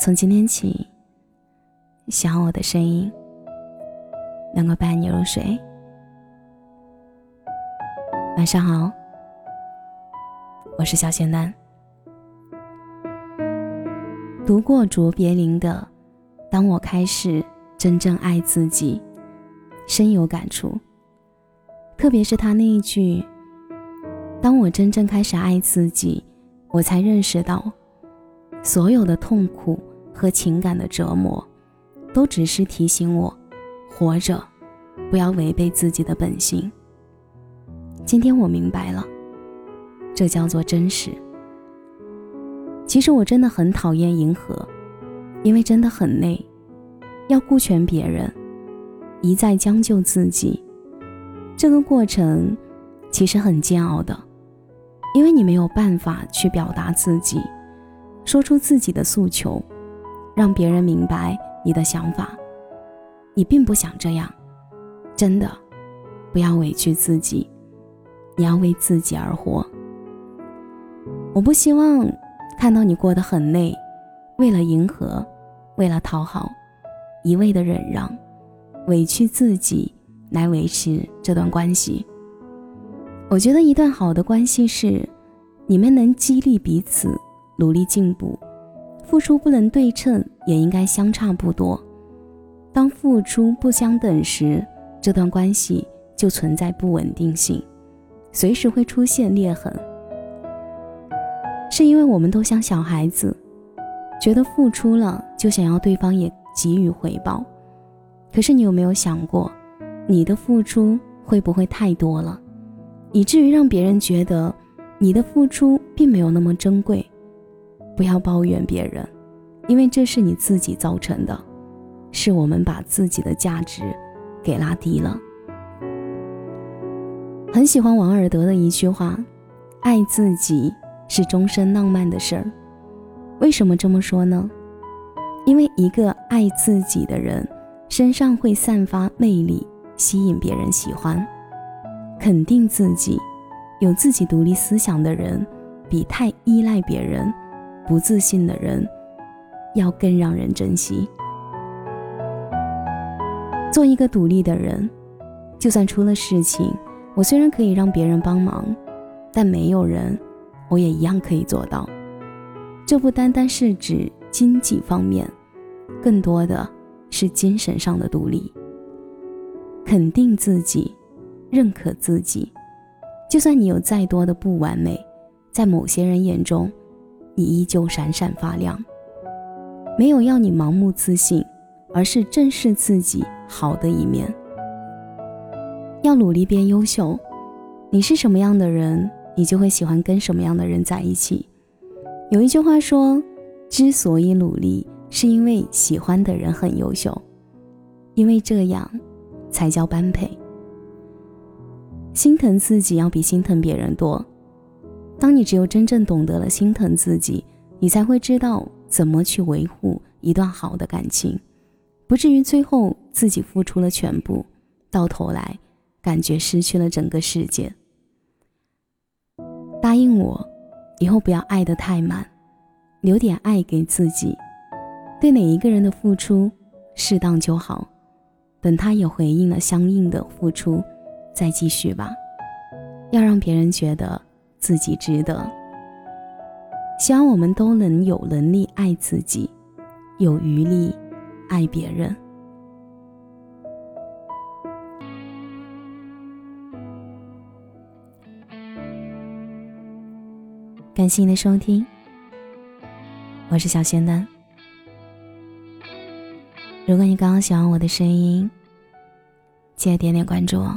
从今天起，希望我的声音能够伴你入睡。晚上好，我是小仙丹。读过卓别林的《当我开始真正爱自己》，深有感触。特别是他那一句：“当我真正开始爱自己，我才认识到，所有的痛苦和情感的折磨，都只是提醒我，活着不要违背自己的本性。”今天我明白了，这叫做真实。其实我真的很讨厌迎合，因为真的很累，要顾全别人，一再将就自己，这个过程其实很煎熬的，因为你没有办法去表达自己，说出自己的诉求，让别人明白你的想法，你并不想这样，真的，不要委屈自己。你要为自己而活。我不希望看到你过得很累，为了迎合，为了讨好，一味的忍让，委屈自己来维持这段关系。我觉得一段好的关系是，你们能激励彼此努力进步，付出不能对称，也应该相差不多。当付出不相等时，这段关系就存在不稳定性。随时会出现裂痕，是因为我们都像小孩子，觉得付出了就想要对方也给予回报。可是你有没有想过，你的付出会不会太多了，以至于让别人觉得你的付出并没有那么珍贵？不要抱怨别人，因为这是你自己造成的，是我们把自己的价值给拉低了。很喜欢王尔德的一句话：“爱自己是终身浪漫的事儿。”为什么这么说呢？因为一个爱自己的人，身上会散发魅力，吸引别人喜欢。肯定自己，有自己独立思想的人，比太依赖别人、不自信的人，要更让人珍惜。做一个独立的人，就算出了事情。我虽然可以让别人帮忙，但没有人，我也一样可以做到。这不单单是指经济方面，更多的是精神上的独立。肯定自己，认可自己，就算你有再多的不完美，在某些人眼中，你依旧闪闪发亮。没有要你盲目自信，而是正视自己好的一面。要努力变优秀，你是什么样的人，你就会喜欢跟什么样的人在一起。有一句话说，之所以努力，是因为喜欢的人很优秀，因为这样，才叫般配。心疼自己要比心疼别人多。当你只有真正懂得了心疼自己，你才会知道怎么去维护一段好的感情，不至于最后自己付出了全部，到头来。感觉失去了整个世界。答应我，以后不要爱得太满，留点爱给自己。对哪一个人的付出，适当就好。等他也回应了相应的付出，再继续吧。要让别人觉得自己值得。希望我们都能有能力爱自己，有余力爱别人。感谢您的收听，我是小仙丹。如果你刚刚喜欢我的声音，记得点点关注哦。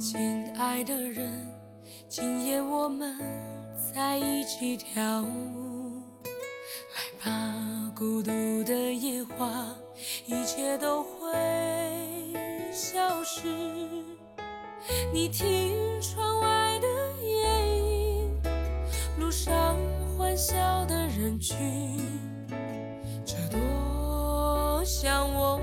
亲爱的人，今夜我们。在一起跳舞。来吧，孤独的野花，一切都会消失。你听窗外的夜莺，路上欢笑的人群，这多像我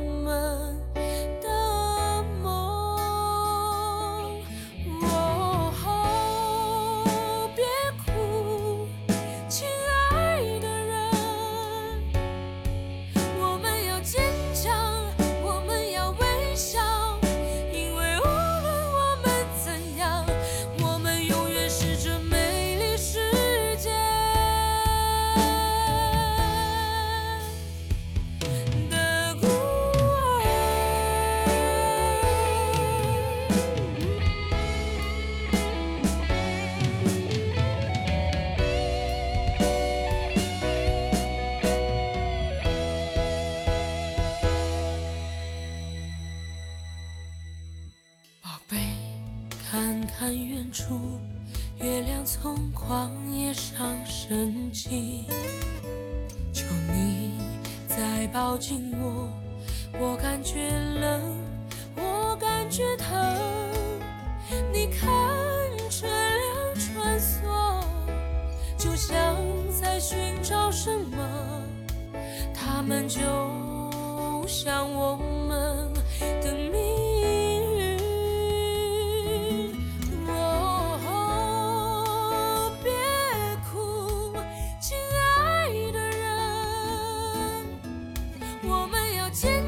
看看远处，月亮从旷野上升起。求你再抱紧我，我感觉冷，我感觉疼。你看车辆穿梭，就像在寻找什么。他们就像我们。天